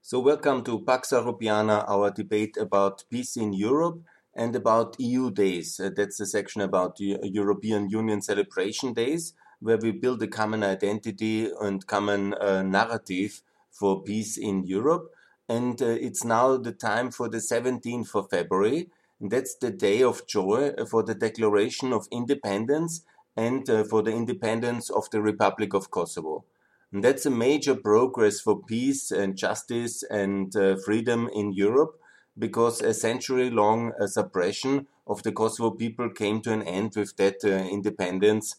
So, welcome to Pax Europiana, our debate about peace in Europe and about EU days. Uh, that's the section about the European Union celebration days, where we build a common identity and common uh, narrative for peace in Europe. And uh, it's now the time for the 17th of February. That's the day of joy for the declaration of independence and uh, for the independence of the Republic of Kosovo. And that's a major progress for peace and justice and uh, freedom in Europe because a century long uh, suppression of the Kosovo people came to an end with that uh, independence.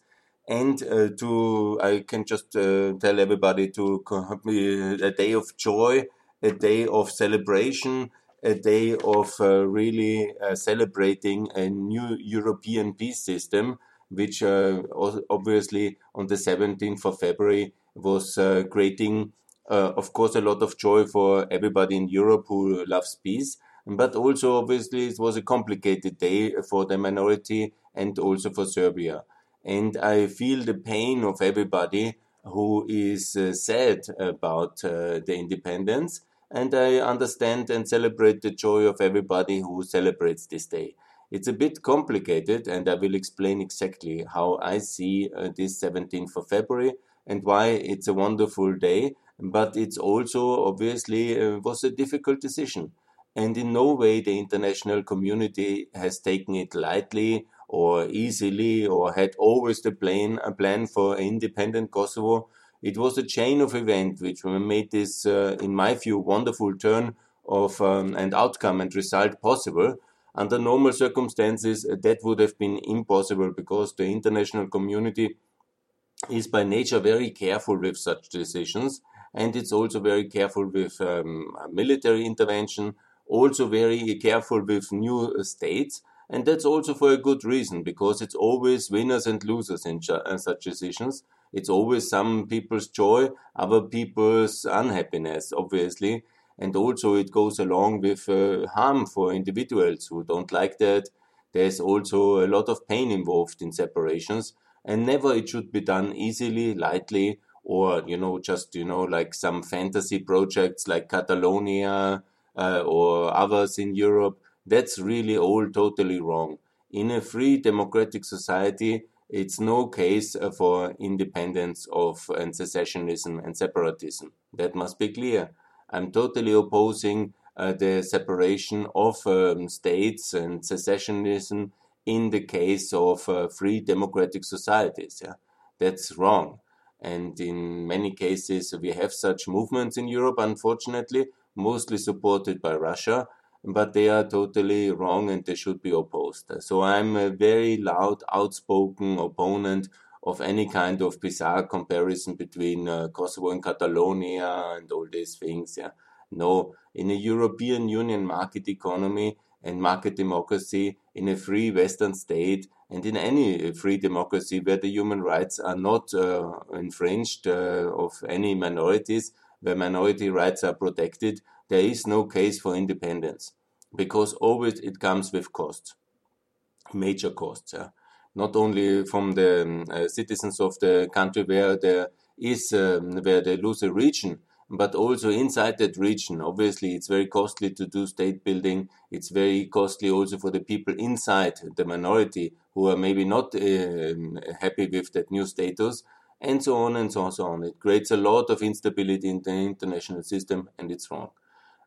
And uh, to, I can just uh, tell everybody to a day of joy, a day of celebration, a day of uh, really celebrating a new European peace system, which obviously on the 17th of February was uh, creating, uh, of course, a lot of joy for everybody in Europe who loves peace. But also, obviously, it was a complicated day for the minority and also for Serbia. And I feel the pain of everybody who is uh, sad about the independence. And I understand and celebrate the joy of everybody who celebrates this day. It's a bit complicated, and I will explain exactly how I see uh, this 17th of February and why it's a wonderful day. But it's also obviously uh, was a difficult decision. And in no way the international community has taken it lightly or easily or had always the plan, a plan for independent Kosovo. It was a chain of events which made this, uh, in my view, wonderful turn of um, and outcome and result possible. Under normal circumstances, that would have been impossible because the international community is by nature very careful with such decisions, and it's also very careful with um, military intervention, also very careful with new states, and that's also for a good reason because it's always winners and losers in such decisions. It's always some people's joy, other people's unhappiness, obviously, and also it goes along with uh, harm for individuals who don't like that. There's also a lot of pain involved in separations and never it should be done easily, lightly, or you know just you know like some fantasy projects like Catalonia uh, or others in Europe. That's really all totally wrong. In a free democratic society, it's no case for independence of and secessionism and separatism. That must be clear. I'm totally opposing uh, the separation of um, states and secessionism in the case of uh, free democratic societies. Yeah? That's wrong. And in many cases, we have such movements in Europe, unfortunately, mostly supported by Russia, but they are totally wrong and they should be opposed. So I'm a very loud, outspoken opponent of any kind of bizarre comparison between uh, Kosovo and Catalonia and all these things. Yeah. No, in a European Union market economy, and market democracy in a free Western state and in any free democracy where the human rights are not uh, infringed uh, of any minorities, where minority rights are protected, there is no case for independence because always it comes with costs, major costs. Yeah? Not only from the um, uh, citizens of the country where there is um, where they lose a region, but also inside that region. Obviously, it's very costly to do state building. It's very costly also for the people inside the minority who are maybe not uh, happy with that new status, and so on and so on, so on. It creates a lot of instability in the international system, and it's wrong.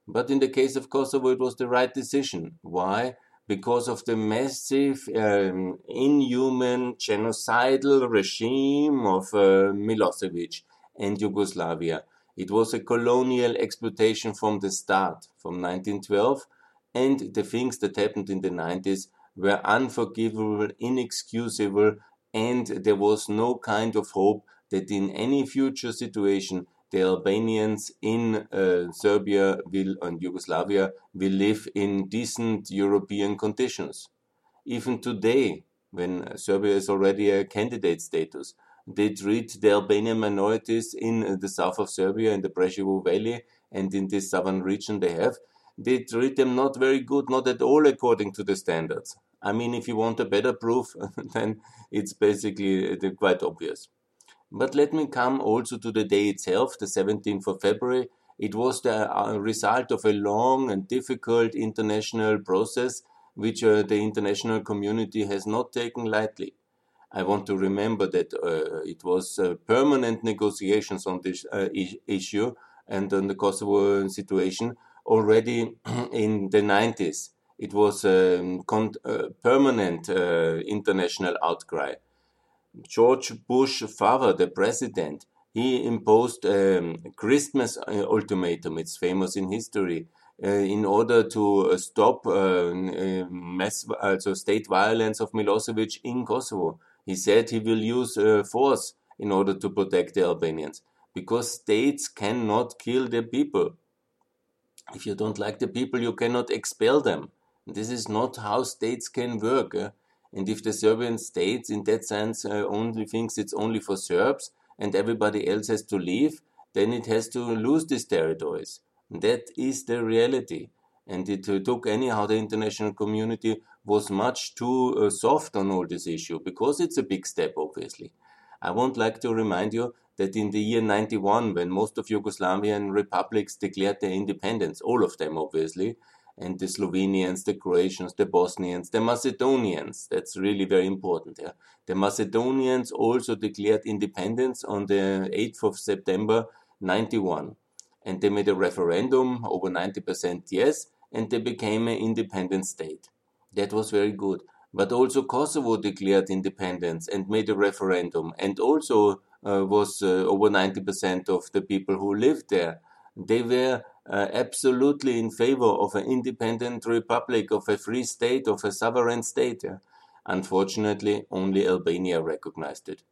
But in the case of Kosovo, it was the right decision. Why? Because of the massive, um, inhuman, genocidal regime of uh, Milosevic and Yugoslavia it was a colonial exploitation from the start, from 1912, and the things that happened in the 90s were unforgivable, inexcusable, and there was no kind of hope that in any future situation the Albanians in uh, Serbia will and Yugoslavia will live in decent European conditions. Even today, when Serbia is already a candidate status, they treat the Albanian minorities in the south of Serbia, in the Preševo Valley, and in this southern region they have. They treat them not very good, not at all according to the standards. I mean, if you want a better proof, then it's basically uh, quite obvious. But let me come also to the day itself, the 17th of February. It was the uh, result of a long and difficult international process, which uh, the international community has not taken lightly. I want to remember that uh, it was uh, permanent negotiations on this uh, issue and on the Kosovo situation already in the 90s. It was a um, uh, permanent uh, international outcry. George Bush father, the president, he imposed a um, Christmas ultimatum. It's famous in history. Uh, in order to stop uh, mass, also state violence of Milosevic in Kosovo. He said he will use force in order to protect the Albanians because states cannot kill their people. If you don't like the people, you cannot expel them. This is not how states can work. Eh? And if the Serbian state, in that sense, uh, only thinks it's only for Serbs and everybody else has to leave, then it has to lose these territories. That is the reality. And it uh, took anyhow the international community was much too uh, soft on all this issue because it's a big step, obviously. I would like to remind you that in the year 91, when most of Yugoslavian republics declared their independence, all of them obviously, and the Slovenians, the Croatians, the Bosnians, the Macedonians, that's really very important. Yeah? The Macedonians also declared independence on the 8th of September 91. And they made a referendum, over 90% yes, and they became an independent state. That was very good. But also Kosovo declared independence and made a referendum and also uh, was uh, over 90% of the people who lived there. They were uh, absolutely in favor of an independent republic, of a free state, of a sovereign state. Yeah? Unfortunately, only Albania recognized it.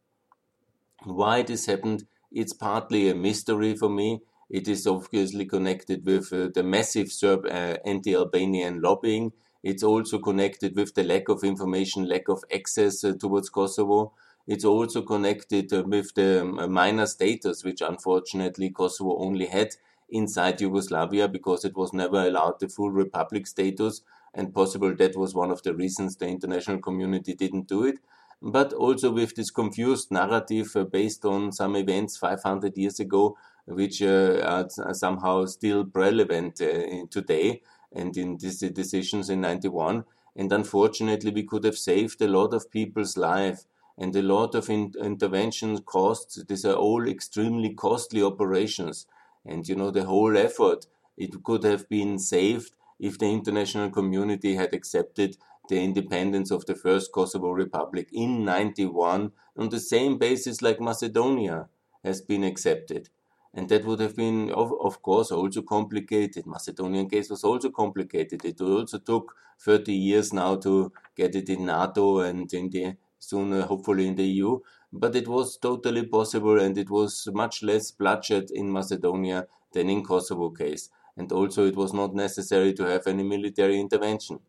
Why this happened, it's partly a mystery for me. It is obviously connected with uh, the massive Serb uh, anti-Albanian lobbying. It's also connected with the lack of information, lack of access uh, towards Kosovo. It's also connected uh, with the um, minor status, which unfortunately Kosovo only had inside Yugoslavia because it was never allowed the full republic status, and possible that was one of the reasons the international community didn't do it. But also with this confused narrative uh, based on some events 500 years ago, which uh, are somehow still relevant uh, today and in these decisions in 91. And unfortunately, we could have saved a lot of people's life and a lot of in intervention costs. These are all extremely costly operations. And you know, the whole effort, it could have been saved if the international community had accepted the independence of the first Kosovo Republic in 91 on the same basis like Macedonia has been accepted. And that would have been, of, of course, also complicated. Macedonian case was also complicated. It also took 30 years now to get it in NATO and in the soon, uh, hopefully, in the EU. But it was totally possible and it was much less bloodshed in Macedonia than in Kosovo case. And also, it was not necessary to have any military intervention.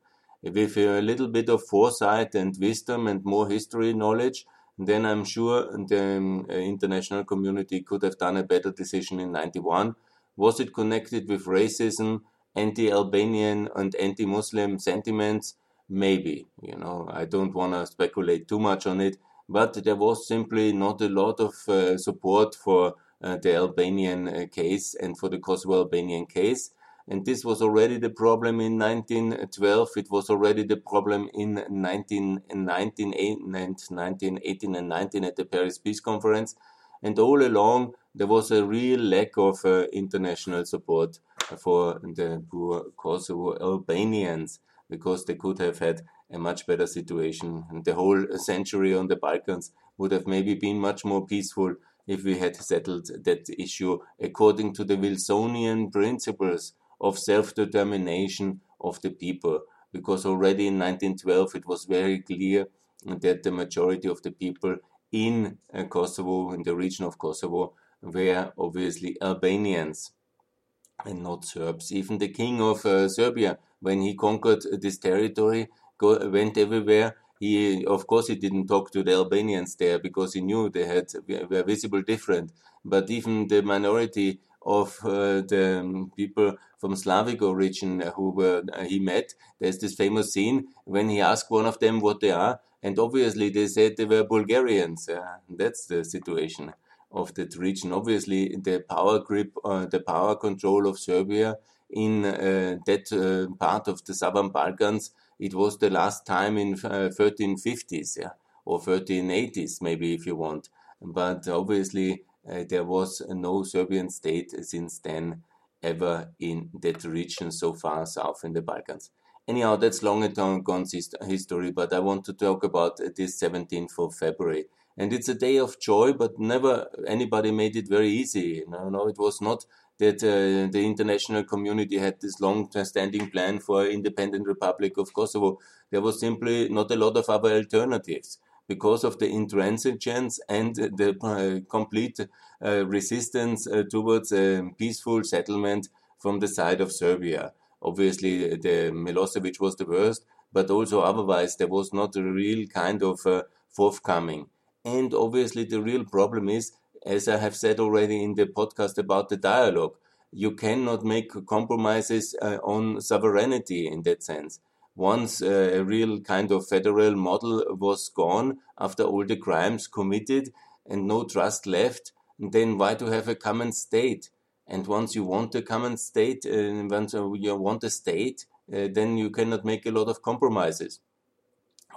With a little bit of foresight and wisdom and more history knowledge, then I'm sure the um, international community could have done a better decision in 91. Was it connected with racism, anti-Albanian and anti-Muslim sentiments? Maybe, you know, I don't want to speculate too much on it, but there was simply not a lot of uh, support for uh, the Albanian uh, case and for the Kosovo Albanian case. And this was already the problem in 1912. It was already the problem in 1918 and 19 at the Paris Peace Conference. And all along, there was a real lack of uh, international support for the poor Kosovo Albanians because they could have had a much better situation. And the whole century on the Balkans would have maybe been much more peaceful if we had settled that issue according to the Wilsonian principles of self-determination of the people. Because already in 1912 it was very clear that the majority of the people in uh, Kosovo, in the region of Kosovo, were obviously Albanians and not Serbs. Even the king of uh, Serbia, when he conquered this territory, go, went everywhere. He, of course, he didn't talk to the Albanians there because he knew they had were visible different. But even the minority of uh, the um, people from Slavic origin who were, uh, he met, there's this famous scene when he asked one of them what they are, and obviously they said they were Bulgarians. Uh, that's the situation of that region. Obviously, the power grip, uh, the power control of Serbia in uh, that uh, part of the southern Balkans, it was the last time in 1350s, uh, yeah, or 1380s, maybe if you want. But obviously, there was no Serbian state since then ever in that region so far south in the Balkans. Anyhow, that's long and gone history, but I want to talk about this 17th of February. And it's a day of joy, but never anybody made it very easy. No, no, it was not that uh, the international community had this long-standing plan for independent Republic of Kosovo. There was simply not a lot of other alternatives because of the intransigence and the uh, complete uh, resistance uh, towards a peaceful settlement from the side of Serbia. Obviously, the Milosevic was the worst, but also otherwise there was not a real kind of uh, forthcoming. And obviously, the real problem is, as I have said already in the podcast about the dialogue, you cannot make compromises uh, on sovereignty in that sense. Once uh, a real kind of federal model was gone after all the crimes committed and no trust left, then why to have a common state? And once you want a common state, uh, once you want a state, uh, then you cannot make a lot of compromises.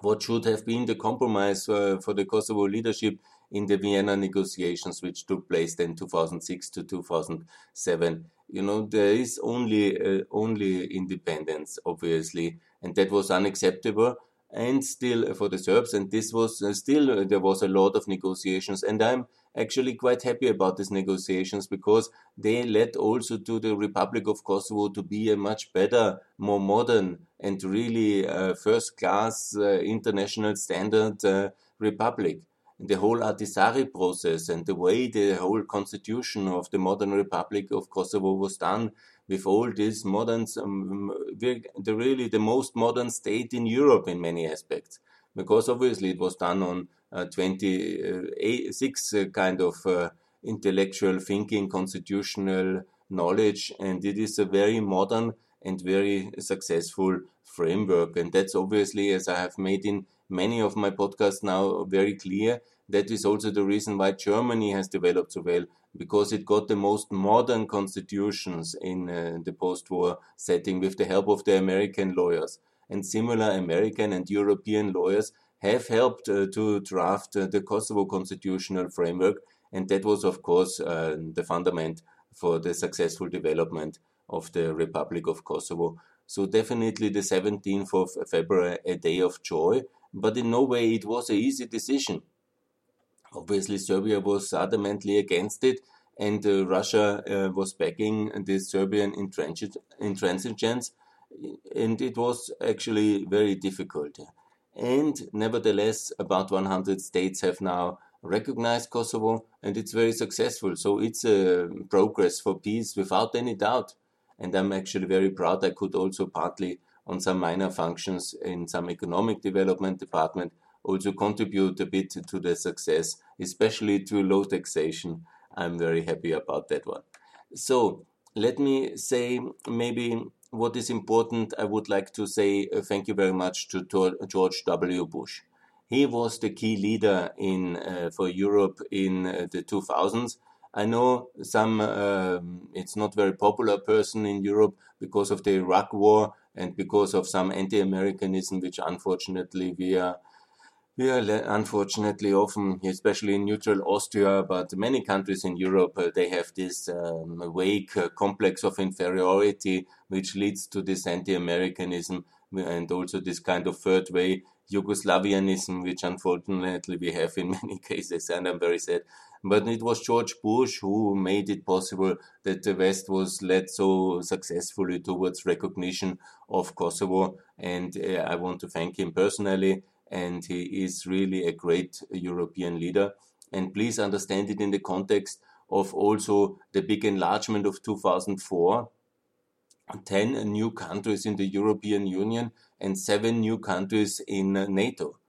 What should have been the compromise uh, for the Kosovo leadership in the Vienna negotiations, which took place then 2006 to 2007? You know, there is only uh, only independence, obviously, and that was unacceptable and still for the Serbs. And this was uh, still, uh, there was a lot of negotiations. And I'm actually quite happy about these negotiations because they led also to the Republic of Kosovo to be a much better, more modern, and really uh, first class uh, international standard uh, republic. The whole Ahtisaari process and the way the whole constitution of the modern Republic of Kosovo was done with all these modern, um, the really the most modern state in Europe in many aspects, because obviously it was done on uh, 26 uh, kind of uh, intellectual thinking, constitutional knowledge, and it is a very modern and very successful framework. And that's obviously, as I have made in many of my podcasts now, very clear. That is also the reason why Germany has developed so well because it got the most modern constitutions in uh, the post-war setting with the help of the American lawyers. And similar American and European lawyers have helped uh, to draft uh, the Kosovo constitutional framework. And that was, of course, uh, the fundament for the successful development of the Republic of Kosovo. So definitely the 17th of February, a day of joy, but in no way it was an easy decision. Obviously, Serbia was adamantly against it, and uh, Russia uh, was backing the Serbian intransigence, and it was actually very difficult. And nevertheless, about 100 states have now recognized Kosovo, and it's very successful. So it's a progress for peace without any doubt. And I'm actually very proud I could also partly on some minor functions in some economic development department also contribute a bit to the success, especially to low taxation. I'm very happy about that one. So let me say maybe what is important. I would like to say uh, thank you very much to George W. Bush. He was the key leader in uh, for Europe in uh, the 2000s. I know some. Um, it's not very popular person in Europe because of the Iraq War and because of some anti-Americanism, which unfortunately we are we are unfortunately often, especially in neutral Austria, but many countries in Europe, uh, they have this um, vague uh, complex of inferiority, which leads to this anti-Americanism and also this kind of third way Yugoslavianism, which unfortunately we have in many cases, and I'm very sad. But it was George Bush who made it possible that the West was led so successfully towards recognition of Kosovo, and uh, I want to thank him personally and he is really a great European leader. And please understand it in the context of also the big enlargement of 2004. 10 new countries in the European Union and seven new countries in NATO.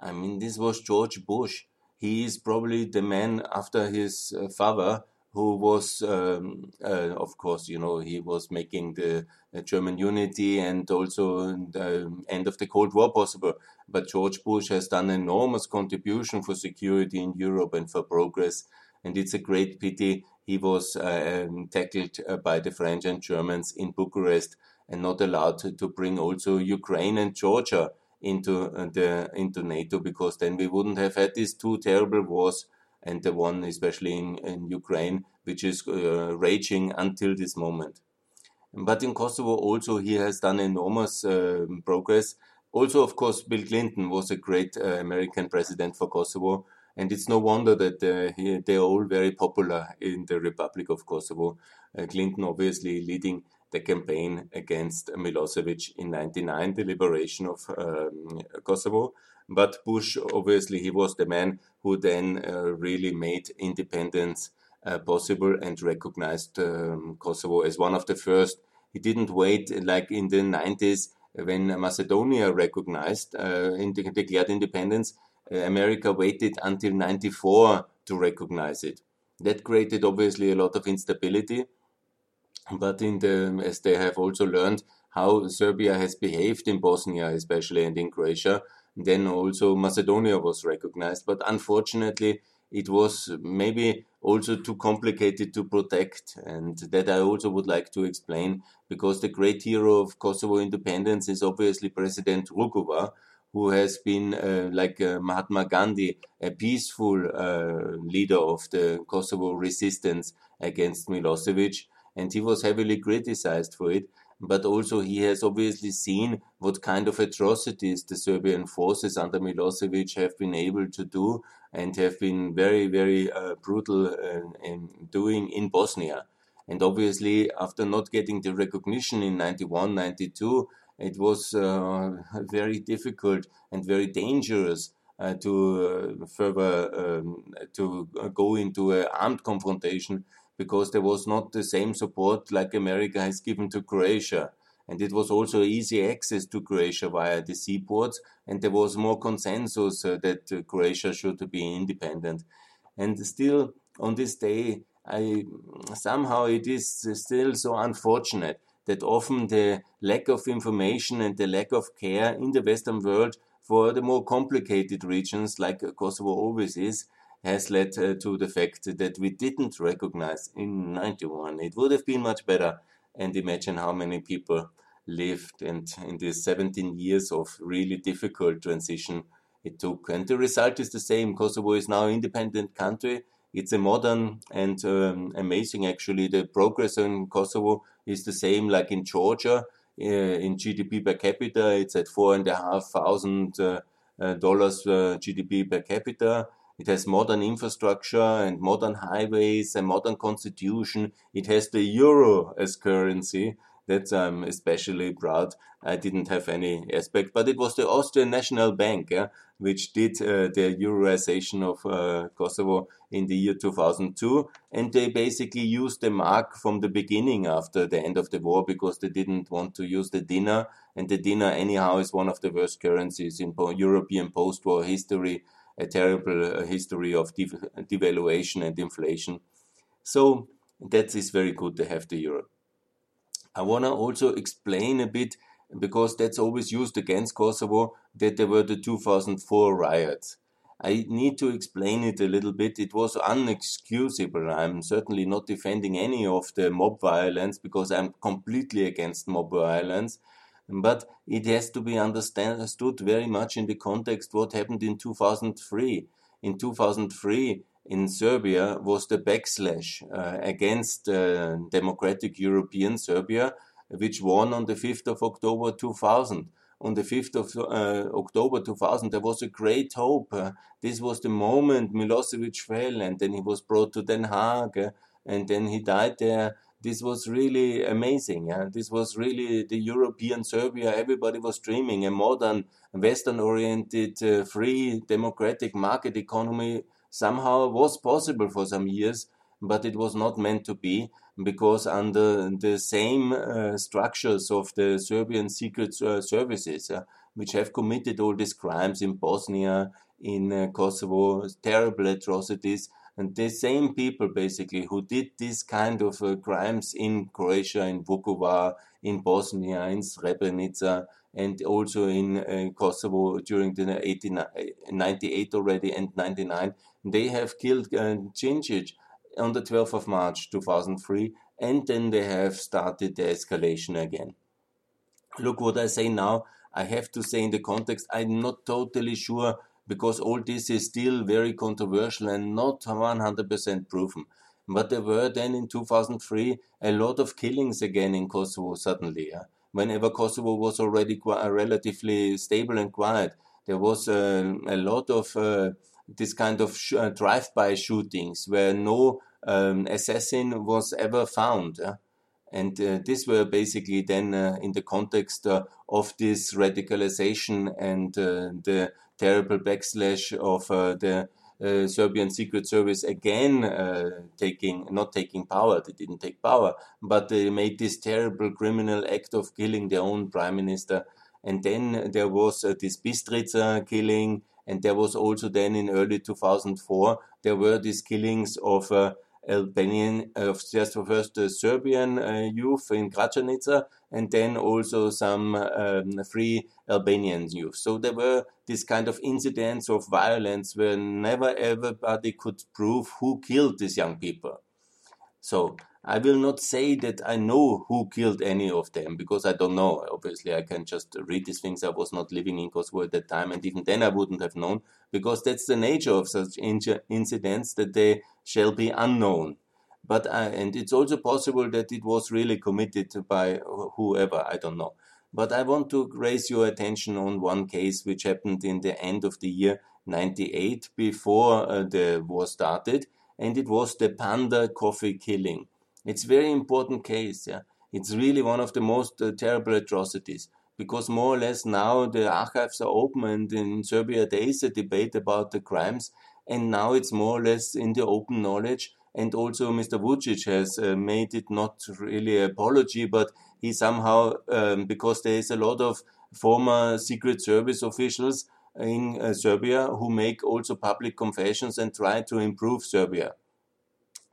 I mean, this was George Bush. He is probably the man after his uh, father who was, um, uh, of course, you know, he was making the uh, German unity and also the end of the Cold War possible. But George Bush has done enormous contribution for security in Europe and for progress. and it's a great pity he was uh, um, tackled uh, by the French and Germans in Bucharest and not allowed to, bring also Ukraine and Georgia into uh, the into NATO because then we wouldn't have had these two terrible wars and the one especially in, in Ukraine which is uh, raging until this moment. But in Kosovo also he has done enormous uh, progress. Also, of course, Bill Clinton was a great uh, American president for Kosovo, and it's no wonder that uh, they're all very popular in the Republic of Kosovo. Uh, Clinton obviously leading the campaign against Milosevic in 99, the liberation of um, Kosovo. But Bush, obviously, he was the man who then uh, really made independence uh, possible and recognized um, Kosovo as one of the first. He didn't wait like in the 90s when Macedonia recognized uh, declared independence. Uh, America waited until 94 to recognize it. That created obviously a lot of instability but in the as they have also learned how Serbia has behaved in Bosnia, especially and in Croatia, then also Macedonia was recognized. But unfortunately, it was maybe also too complicated to protect, and that I also would like to explain because the great hero of Kosovo independence is obviously President Rugova, who has been uh, like uh, Mahatma Gandhi, a peaceful uh, leader of the Kosovo resistance against Milosevic and he was heavily criticized for it. But also, he has obviously seen what kind of atrocities the Serbian forces under Milosevic have been able to do and have been very, very uh, brutal uh, in doing in Bosnia. And obviously, after not getting the recognition in 91, 92, it was uh, very difficult and very dangerous uh, to uh, further um, to go into an armed confrontation because there was not the same support like America has given to Croatia. And it was also easy access to Croatia via the seaports, and there was more consensus uh, that uh, Croatia should be independent. And still, on this day, I somehow it is still so unfortunate that often the lack of information and the lack of care in the Western world for the more complicated regions like Kosovo always is, has led uh, to the fact that we didn't recognize in 91. It would have been much better. And imagine how many people lived and in these 17 years of really difficult transition it took. And the result is the same. Kosovo is now an independent country. It's a modern and um, amazing, actually. The progress in Kosovo is the same like in Georgia. Uh, in GDP per capita, it's at four and a half thousand uh, uh, dollars uh, GDP per capita. It has modern infrastructure and modern highways and modern constitution. It has the euro as currency. That I'm especially proud. I didn't have any aspect, but it was the Austrian National Bank, yeah, which did uh, the euroization of uh, Kosovo in the year 2002. And they basically used the mark from the beginning after the end of the war because they didn't want to use the dinar. And the dinar, anyhow, is one of the worst currencies in European post war history a terrible uh, history of dev devaluation and inflation. So that is very good to have the euro. I want to also explain a bit because that's always used against Kosovo that there were the 2004 riots. I need to explain it a little bit. It was unexcusable. I'm certainly not defending any of the mob violence because I'm completely against mob violence but it has to be understood very much in the context what happened in 2003. In 2003, in Serbia was the backslash uh, against uh, democratic European Serbia, which won on the 5th of October 2000. On the 5th of uh, October 2000, there was a great hope. Uh, this was the moment Milosevic fell, and then he was brought to Den Haag, uh, and then he died there this was really amazing. This was really the European Serbia. Everybody was dreaming a modern, Western oriented, uh, free, democratic market economy somehow was possible for some years, but it was not meant to be because under the same uh, structures of the Serbian secret uh, services, uh, which have committed all these crimes in Bosnia, in uh, Kosovo, terrible atrocities, And the same people basically who did this kind of uh, crimes in Croatia, in Vukovar, in Bosnia, in Srebrenica, and also in uh, Kosovo during the 98 already and 99, they have killed uh, on the 12th of March 2003, and then they have started the escalation again. Look what I say now. I have to say in the context, I'm not totally sure because all this is still very controversial and not 100% proven. But there were then in 2003 a lot of killings again in Kosovo suddenly. Yeah? Whenever Kosovo was already relatively stable and quiet, there was uh, a lot of uh, this kind of sh- uh, drive-by shootings where no um, assassin was ever found. Yeah? And uh, these were basically then uh, in the context of this radicalization and the terrible backslash of uh, the uh, Serbian Secret Service again uh, taking not taking power. They didn't take power, but they made this terrible criminal act of killing their own prime minister. And then there was uh, this Bistrica killing, and there was also then in early 2004 there were these killings of uh, Albanian, of just first uh, Serbian uh, youth in Gračanica, and then also some um, free Albanian youth. So there were this kind of incidents of violence where never everybody could prove who killed these young people. So I will not say that I know who killed any of them because I don't know. Obviously, I can just read these things. I was not living in Kosovo at that time, and even then I wouldn't have known because that's the nature of such incidents that they shall be unknown. But I, and it's also possible that it was really committed by whoever. I don't know. But I want to raise your attention on one case which happened in the end of the year 98 before uh, the war started, and it was the panda coffee killing. It's a very important case. Yeah? It's really one of the most uh, terrible atrocities because more or less now the archives are open and in Serbia there is a debate about the crimes and now it's more or less in the open knowledge and also Mr. Vucic has uh, made it not really apology but he somehow um, because there is a lot of former secret service officials in uh, Serbia who make also public confessions and try to improve Serbia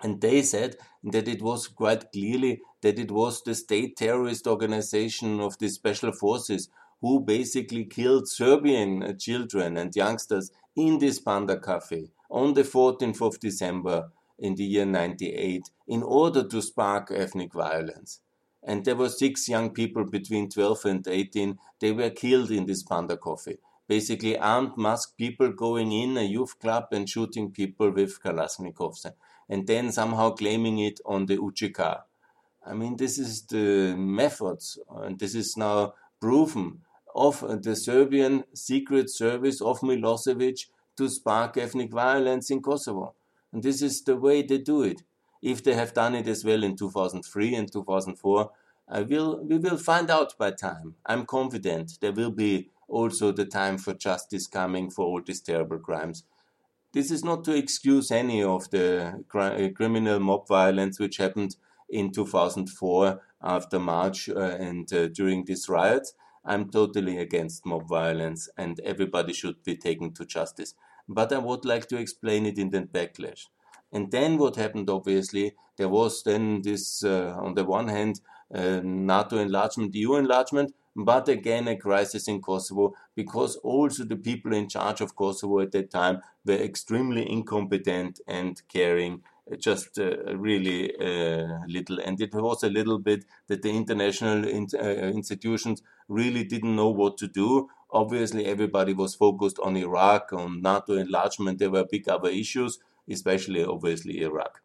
and they said that it was quite clearly that it was the state terrorist organization of the special forces who basically killed Serbian children and youngsters in this Panda Cafe on the 14th of December in the year 98 in order to spark ethnic violence. And there were six young people between 12 and 18. They were killed in this Panda Cafe. Basically, armed masked people going in a youth club and shooting people with Kalashnikovs and then somehow claiming it on the UCK. I mean, this is the methods, and this is now proven of the Serbian secret service of Milosevic to spark ethnic violence in Kosovo. And this is the way they do it. If they have done it as well in 2003 and 2004, I will, we will find out by time. I'm confident there will be also the time for justice coming for all these terrible crimes. This is not to excuse any of the uh, criminal mob violence which happened in 2004 after March uh, and uh, during these riots. I'm totally against mob violence and everybody should be taken to justice. But I would like to explain it in the backlash. And then what happened, obviously, there was then this, uh, on the one hand, uh, NATO enlargement, EU enlargement, but again a crisis in Kosovo because also the people in charge of Kosovo at that time were extremely incompetent and caring uh, just uh, really uh, little. And it was a little bit that the international in, uh, institutions really didn't know what to do. Obviously, everybody was focused on Iraq, on NATO enlargement. There were big other issues, especially obviously Iraq.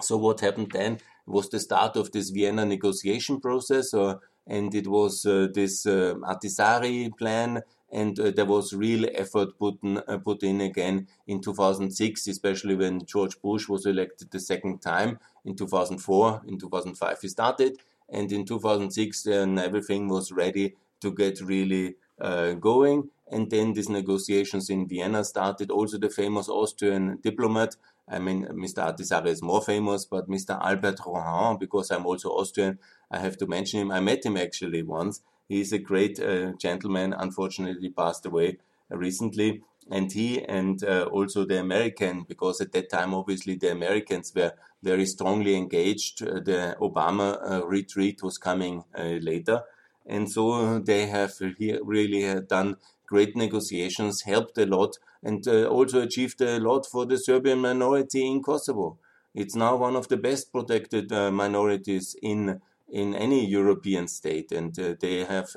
So what happened then was the start of this Vienna negotiation process, or and it was uh, this uh, Ahtisaari plan and uh, there was real effort put in, uh, put in again in 2006, especially when George Bush was elected the second time in 2004. In 2005, he started, and in 2006, then everything was ready to get really uh, going. And then these negotiations in Vienna started. Also, the famous Austrian diplomat I mean, Mr. Ahtisaari is more famous, but Mr. Albert Rohan, because I'm also Austrian, I have to mention him. I met him actually once. He's a great uh, gentleman. Unfortunately, passed away recently. and he and uh, also the American, because at that time obviously the Americans were very strongly engaged. Uh, the Obama uh, retreat was coming uh, later, and so they have really done great negotiations, helped a lot, and uh, also achieved a lot for the Serbian minority in Kosovo. It's now one of the best protected uh, minorities in in any European state, and uh, they have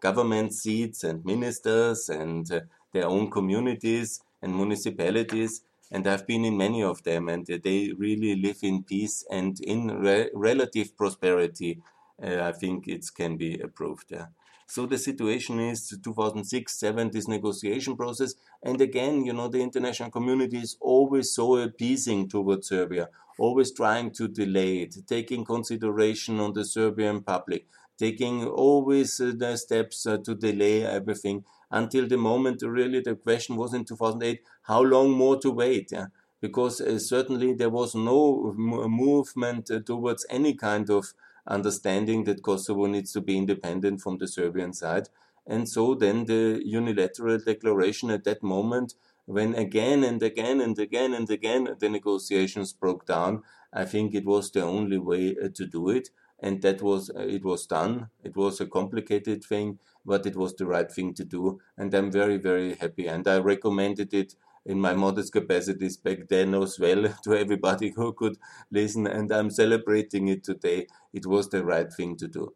government seats and ministers and their own communities and municipalities. And I've been in many of them, and they really live in peace and in re relative prosperity. Uh, I think it can be approved. Yeah. So the situation is 2006 7, this negotiation process. And again, you know, the international community is always so appeasing towards Serbia, always trying to delay it, taking consideration on the Serbian public, taking always uh, the steps uh, to delay everything until the moment really the question was in 2008 how long more to wait yeah? because uh, certainly there was no movement uh, towards any kind of understanding that Kosovo needs to be independent from the Serbian side. And so then the unilateral declaration at that moment when again and again and again and again the negotiations broke down i think it was the only way uh, to do it. And that was uh, it was done. It was a complicated thing but it was the right thing to do. And i'm very very happy. And i recommended it in my modest capacities back then as well to everybody who could listen and i'm celebrating it today. It was the right thing to do.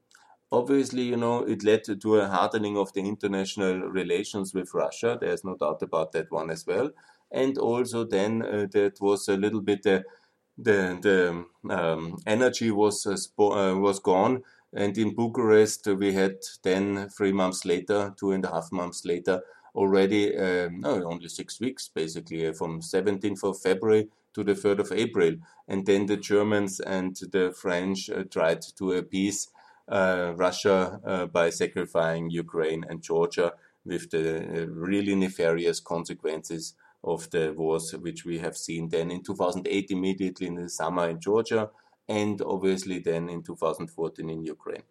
Obviously you know it led to a hardening of the international relations with russia. There's no doubt about that one as well. And also then uh, that was a little bit uh, the the um, energy was uh, uh, was gone. And in Bucharest, we had then three months later, two and a half months later, already um, no, only six weeks basically, uh, from 17th of February to the 3rd of April. And then the Germans and the French uh, tried to appease uh, Russia uh, by sacrificing Ukraine and Georgia with the really nefarious consequences of the wars which we have seen then in 2008 immediately in the summer in Georgia and obviously then in 2014 in Ukraine.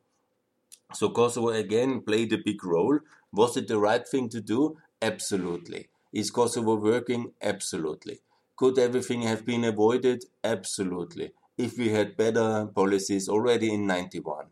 So Kosovo again played a big role. Was it the right thing to do? Absolutely. Is Kosovo working? Absolutely. Could everything have been avoided? Absolutely. If we had better policies already in 91.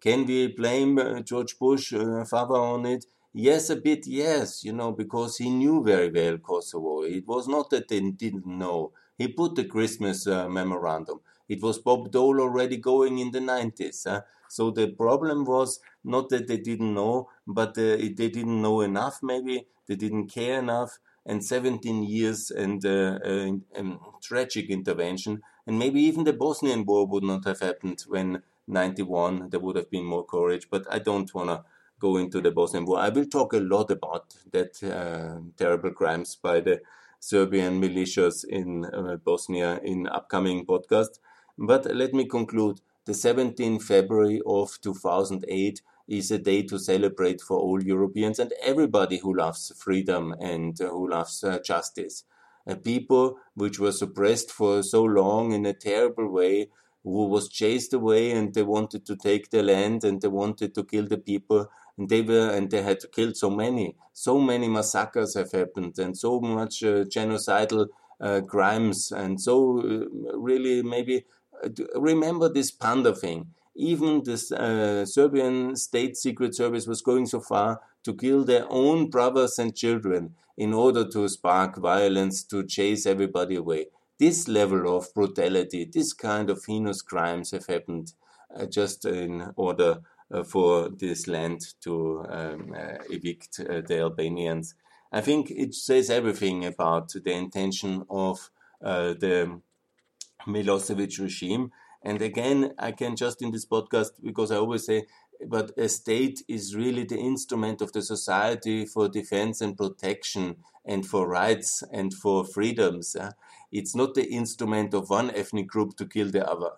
Can we blame uh, George Bush uh, father on it? Yes, a bit, yes, you know, because he knew very well Kosovo. It was not that they didn't know. He put the Christmas uh, memorandum. It was Bob Dole already going in the 90s. Huh? So the problem was not that they didn't know, but uh, they didn't know enough, maybe. They didn't care enough. And 17 years and uh, tragic intervention. And maybe even the Bosnian War would not have happened when 91 there would have been more courage. But I don't want to go into the Bosnian War. I will talk a lot about that uh, terrible crimes by the Serbian militias in uh, Bosnia in upcoming podcast. But let me conclude. The 17th February of 2008 is a day to celebrate for all Europeans and everybody who loves freedom and who loves uh, justice. A people which were suppressed for so long in a terrible way, who was chased away and they wanted to take the land and they wanted to kill the people and they were and they had killed so many so many massacres have happened and so much uh, genocidal uh, crimes and so uh, really maybe remember this panda thing even the uh, serbian state secret service was going so far to kill their own brothers and children in order to spark violence to chase everybody away this level of brutality this kind of heinous crimes have happened uh, just in order uh, for this land to um, uh, evict uh, the Albanians. I think it says everything about the intention of the Milosevic regime. And again, I can just in this podcast, because I always say, but a state is really the instrument of the society for defense and protection and for rights and for freedoms. It's not the instrument of one ethnic group to kill the other.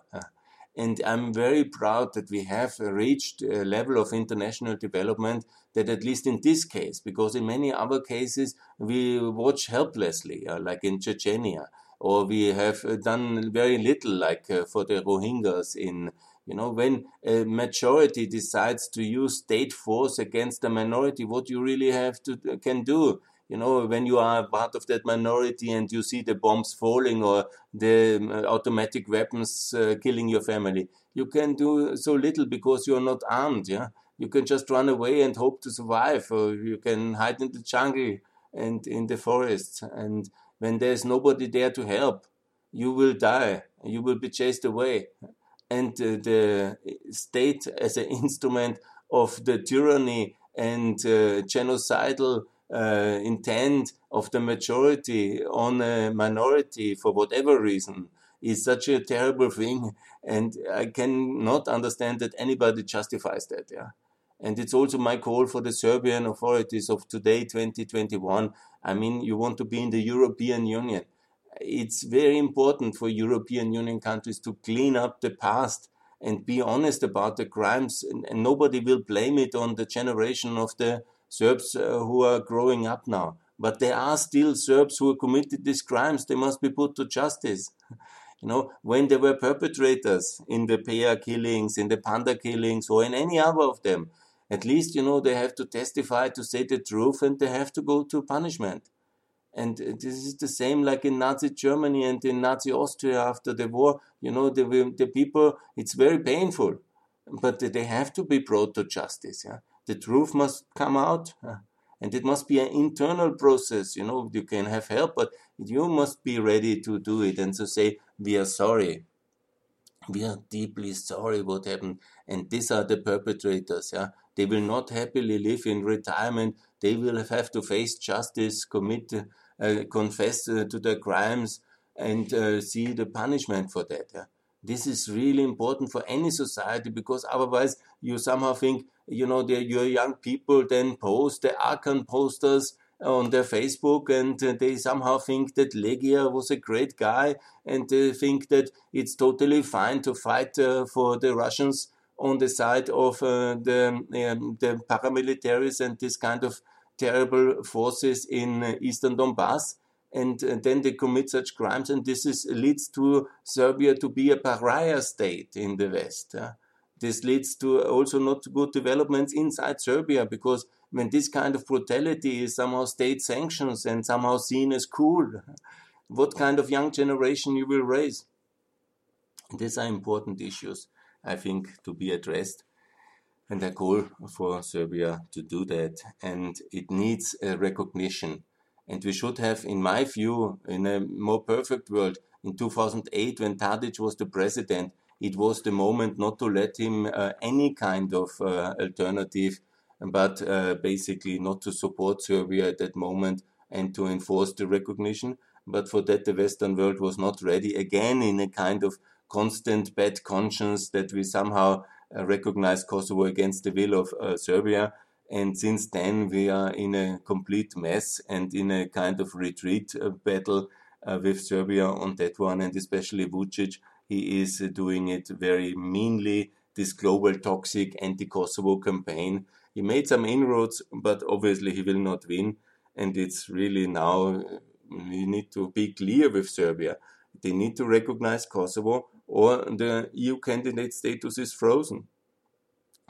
And I'm very proud that we have reached a level of international development that, at least in this case, because in many other cases we watch helplessly, uh, like in Chechnya, or we have done very little, like uh, for the Rohingyas in you know, when a majority decides to use state force against a minority, what you really have to can do you know, when you are part of that minority and you see the bombs falling or the um, automatic weapons uh, killing your family, you can do so little because you are not armed. Yeah, you can just run away and hope to survive, or you can hide in the jungle and in the forests. And when there's nobody there to help, you will die. You will be chased away. And uh, the state, as an instrument of the tyranny and uh, genocidal uh, intent of the majority on a minority for whatever reason is such a terrible thing. And I cannot understand that anybody justifies that. Yeah. And it's also my call for the Serbian authorities of today, 2021. I mean, you want to be in the European Union. It's very important for European Union countries to clean up the past and be honest about the crimes. And, and nobody will blame it on the generation of the Serbs uh, who are growing up now. But there are still Serbs who committed these crimes. They must be put to justice. You know, when there were perpetrators in the Pea killings, in the Panda killings, or in any other of them, at least, you know, they have to testify to say the truth and they have to go to punishment. And this is the same like in Nazi Germany and in Nazi Austria after the war. You know, the, the people, it's very painful, but they have to be brought to justice. Yeah? The truth must come out. And it must be an internal process. You know, you can have help, but you must be ready to do it and to say, we are sorry. We are deeply sorry what happened. And these are the perpetrators. Yeah they will not happily live in retirement. They will have to face justice, commit, uh, confess uh, to their crimes, and uh, see the punishment for that. Yeah? This is really important for any society because otherwise you somehow think, you know, your young people then post the Arkan posters on their Facebook and uh, they somehow think that Legija was a great guy and they think that it's totally fine to fight uh, for the Russians on the side of uh, the, um, the paramilitaries and this kind of terrible forces in uh, eastern Donbass. And, and, then they commit such crimes, and this is, leads to Serbia to be a pariah state in the West. This leads to also not good developments inside Serbia because when this kind of brutality is somehow state sanctions and somehow seen as cool, what kind of young generation you will raise? These are important issues. I think, to be addressed. And I call for Serbia to do that. And it needs a recognition. And we should have, in my view, in a more perfect world, in 2008, when Tadic was the president, it was the moment not to let him uh, any kind of uh, alternative, but uh, basically not to support Serbia at that moment and to enforce the recognition. But for that, the Western world was not ready again in a kind of constant bad conscience that we somehow uh, recognize Kosovo against the will of uh, Serbia. And since then, we are in a complete mess and in a kind of retreat uh, battle uh, with Serbia on that one, and especially Vucic. He is uh, doing it very meanly, this global toxic anti Kosovo campaign. He made some inroads, but obviously he will not win. And it's really now, we need to be clear with Serbia. They need to recognize Kosovo or the EU candidate status is frozen.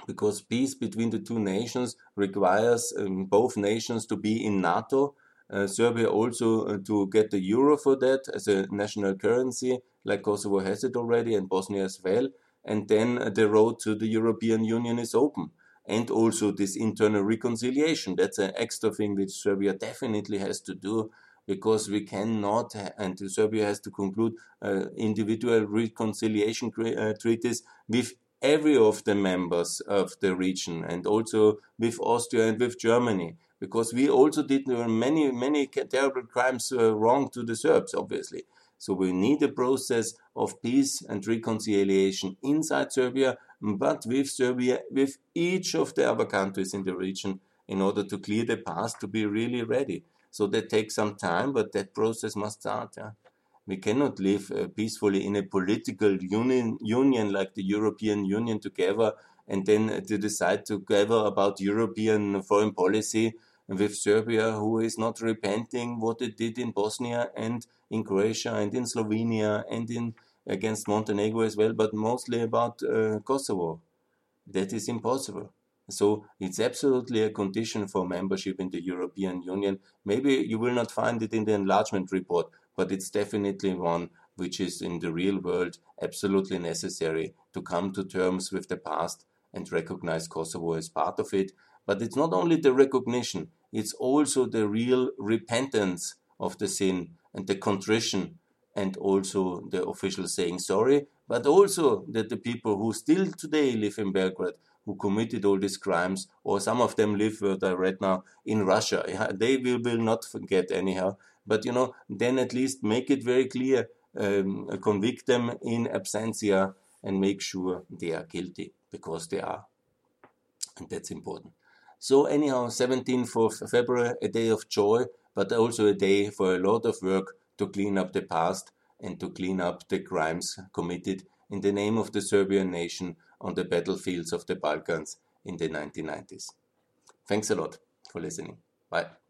Because peace between the two nations requires um, both nations to be in NATO. Uh, Serbia also uh, to get the euro for that as a national currency, like Kosovo has it already, and Bosnia as well. And then uh, the road to the European Union is open. And also this internal reconciliation. That's an extra thing which Serbia definitely has to do because we cannot, and Serbia has to conclude uh, individual reconciliation uh, treaties with every of the members of the region and also with Austria and with Germany because we also did many, many terrible crimes uh, wrong to the Serbs, obviously. So we need a process of peace and reconciliation inside Serbia, but with Serbia, with each of the other countries in the region in order to clear the path to be really ready. So that takes some time, but that process must start. Yeah? We cannot live uh, peacefully in a political union, union like the European Union together and then uh, to decide together about European foreign policy with Serbia, who is not repenting what it did in Bosnia and in Croatia and in Slovenia and in against Montenegro as well, but mostly about uh, Kosovo. That is impossible. So it's absolutely a condition for membership in the European Union. Maybe you will not find it in the enlargement report, but it's definitely one which is in the real world absolutely necessary to come to terms with the past and recognize Kosovo as part of it. But it's not only the recognition, it's also the real repentance of the sin and the contrition and also the official saying sorry, but also that the people who still today live in Belgrade, who committed all these crimes, or some of them live, what I read now, in Russia, yeah, they will, will not forget anyhow. But you know, then at least make it very clear, um, convict them in absentia, and make sure they are guilty because they are, and that's important. So anyhow, 17th of February, a day of joy, but also a day for a lot of work to clean up the past and to clean up the crimes committed in the name of the Serbian nation on the battlefields of the Balkans in the 1990s. Thanks a lot for listening. Bye.